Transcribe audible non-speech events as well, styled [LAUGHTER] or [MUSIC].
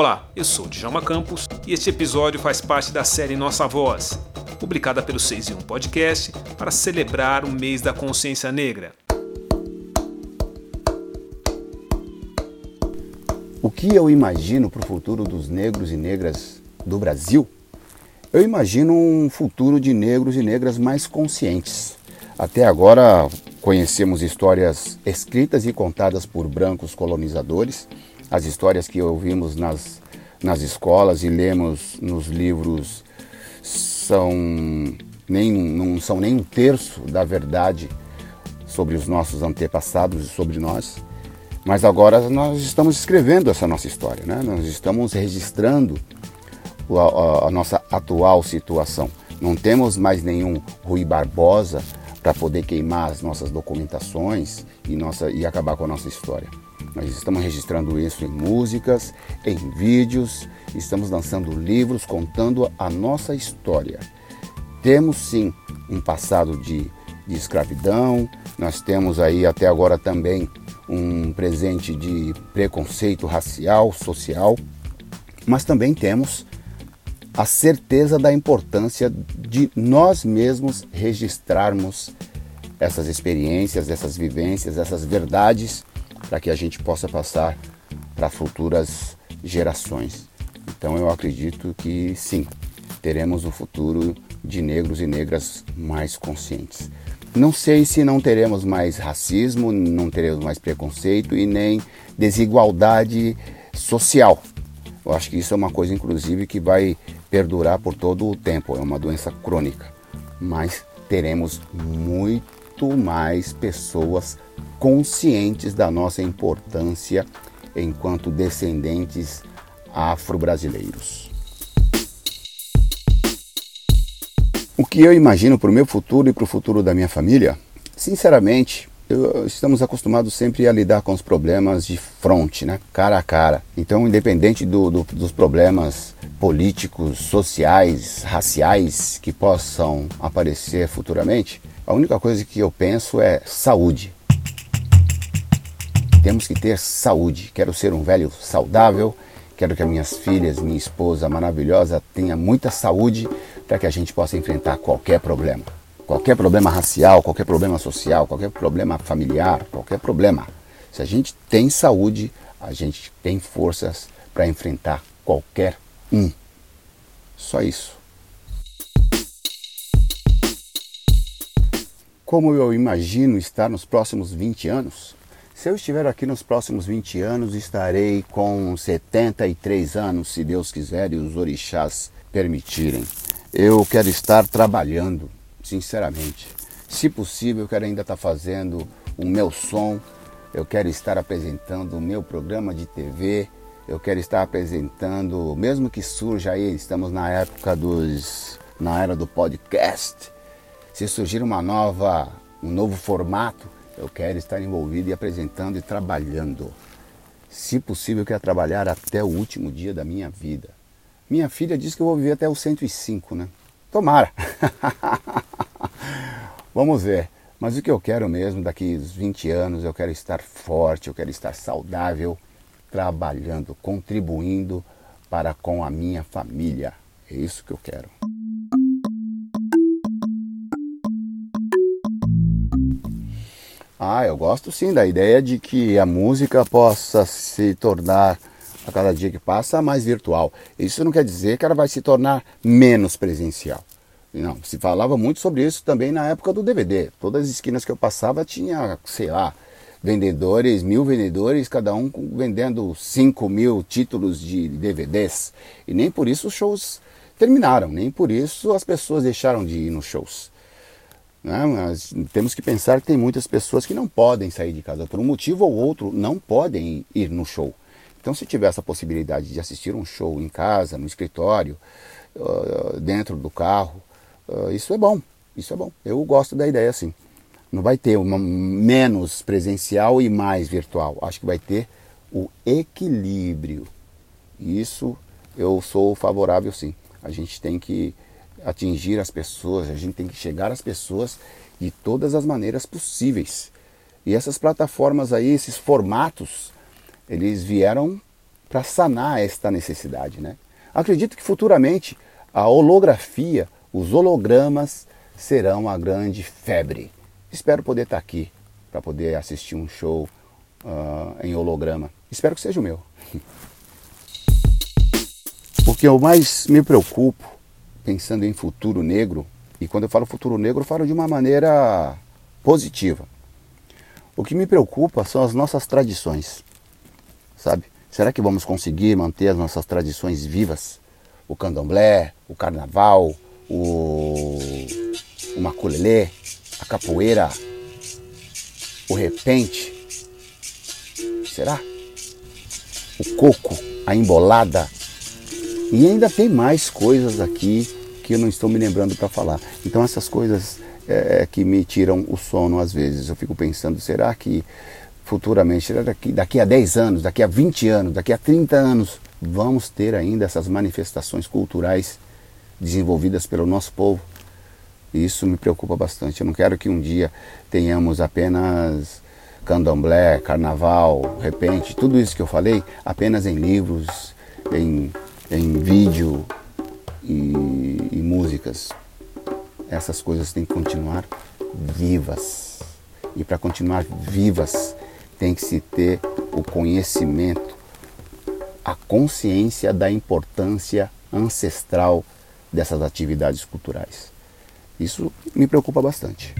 Olá, eu sou Djalma Campos e este episódio faz parte da série Nossa Voz, publicada pelo 6 e 1 Podcast para celebrar o mês da consciência negra. O que eu imagino para o futuro dos negros e negras do Brasil? Eu imagino um futuro de negros e negras mais conscientes. Até agora conhecemos histórias escritas e contadas por brancos colonizadores, as histórias que ouvimos nas, nas escolas e lemos nos livros são nem, não são nem um terço da verdade sobre os nossos antepassados e sobre nós. Mas agora nós estamos escrevendo essa nossa história, né? nós estamos registrando a, a, a nossa atual situação. Não temos mais nenhum Rui Barbosa para poder queimar as nossas documentações e, nossa, e acabar com a nossa história. Nós estamos registrando isso em músicas, em vídeos, estamos lançando livros contando a nossa história. Temos sim um passado de, de escravidão, nós temos aí até agora também um presente de preconceito racial, social, mas também temos a certeza da importância de nós mesmos registrarmos essas experiências, essas vivências, essas verdades, para que a gente possa passar para futuras gerações. Então eu acredito que sim, teremos um futuro de negros e negras mais conscientes. Não sei se não teremos mais racismo, não teremos mais preconceito e nem desigualdade social. Eu acho que isso é uma coisa, inclusive, que vai perdurar por todo o tempo. É uma doença crônica. Mas teremos muito mais pessoas conscientes da nossa importância enquanto descendentes afro-brasileiros. O que eu imagino para o meu futuro e para o futuro da minha família? Sinceramente, eu, estamos acostumados sempre a lidar com os problemas de frente, né? cara a cara. Então, independente do, do, dos problemas políticos, sociais, raciais que possam aparecer futuramente, a única coisa que eu penso é saúde. Temos que ter saúde. Quero ser um velho saudável. Quero que as minhas filhas, minha esposa maravilhosa tenha muita saúde para que a gente possa enfrentar qualquer problema. Qualquer problema racial, qualquer problema social, qualquer problema familiar, qualquer problema. Se a gente tem saúde, a gente tem forças para enfrentar qualquer um. Só isso. Como eu imagino estar nos próximos 20 anos? Se eu estiver aqui nos próximos 20 anos, estarei com 73 anos, se Deus quiser e os orixás permitirem. Eu quero estar trabalhando, sinceramente. Se possível, eu quero ainda estar fazendo o meu som, eu quero estar apresentando o meu programa de TV, eu quero estar apresentando, mesmo que surja aí, estamos na época dos. na era do podcast. Se surgir uma nova, um novo formato, eu quero estar envolvido e apresentando e trabalhando. Se possível, eu quero trabalhar até o último dia da minha vida. Minha filha diz que eu vou viver até os 105, né? Tomara! [LAUGHS] Vamos ver. Mas o que eu quero mesmo, daqui uns 20 anos, eu quero estar forte, eu quero estar saudável, trabalhando, contribuindo para com a minha família. É isso que eu quero. Ah, eu gosto sim da ideia de que a música possa se tornar, a cada dia que passa, mais virtual. Isso não quer dizer que ela vai se tornar menos presencial. Não, se falava muito sobre isso também na época do DVD. Todas as esquinas que eu passava tinha, sei lá, vendedores, mil vendedores, cada um vendendo 5 mil títulos de DVDs. E nem por isso os shows terminaram, nem por isso as pessoas deixaram de ir nos shows. Né? Mas temos que pensar que tem muitas pessoas que não podem sair de casa por um motivo ou outro, não podem ir no show. Então, se tiver essa possibilidade de assistir um show em casa, no escritório, dentro do carro, isso é bom. Isso é bom. Eu gosto da ideia assim. Não vai ter uma menos presencial e mais virtual. Acho que vai ter o equilíbrio. Isso eu sou favorável sim. A gente tem que atingir as pessoas, a gente tem que chegar às pessoas de todas as maneiras possíveis. E essas plataformas aí, esses formatos, eles vieram para sanar esta necessidade. Né? Acredito que futuramente a holografia, os hologramas serão a grande febre. Espero poder estar aqui para poder assistir um show uh, em holograma. Espero que seja o meu. [LAUGHS] O que eu mais me preocupo, pensando em futuro negro, e quando eu falo futuro negro, eu falo de uma maneira positiva. O que me preocupa são as nossas tradições, sabe? Será que vamos conseguir manter as nossas tradições vivas? O candomblé, o carnaval, o, o maculelê, a capoeira, o repente. Será? O coco, a embolada. E ainda tem mais coisas aqui que eu não estou me lembrando para falar. Então essas coisas é, que me tiram o sono às vezes. Eu fico pensando, será que futuramente, será daqui, daqui a 10 anos, daqui a 20 anos, daqui a 30 anos, vamos ter ainda essas manifestações culturais desenvolvidas pelo nosso povo? Isso me preocupa bastante. Eu não quero que um dia tenhamos apenas candomblé, carnaval, repente, tudo isso que eu falei, apenas em livros, em, em vídeo e, e músicas. Essas coisas têm que continuar vivas. E para continuar vivas, tem que se ter o conhecimento, a consciência da importância ancestral dessas atividades culturais. Isso me preocupa bastante.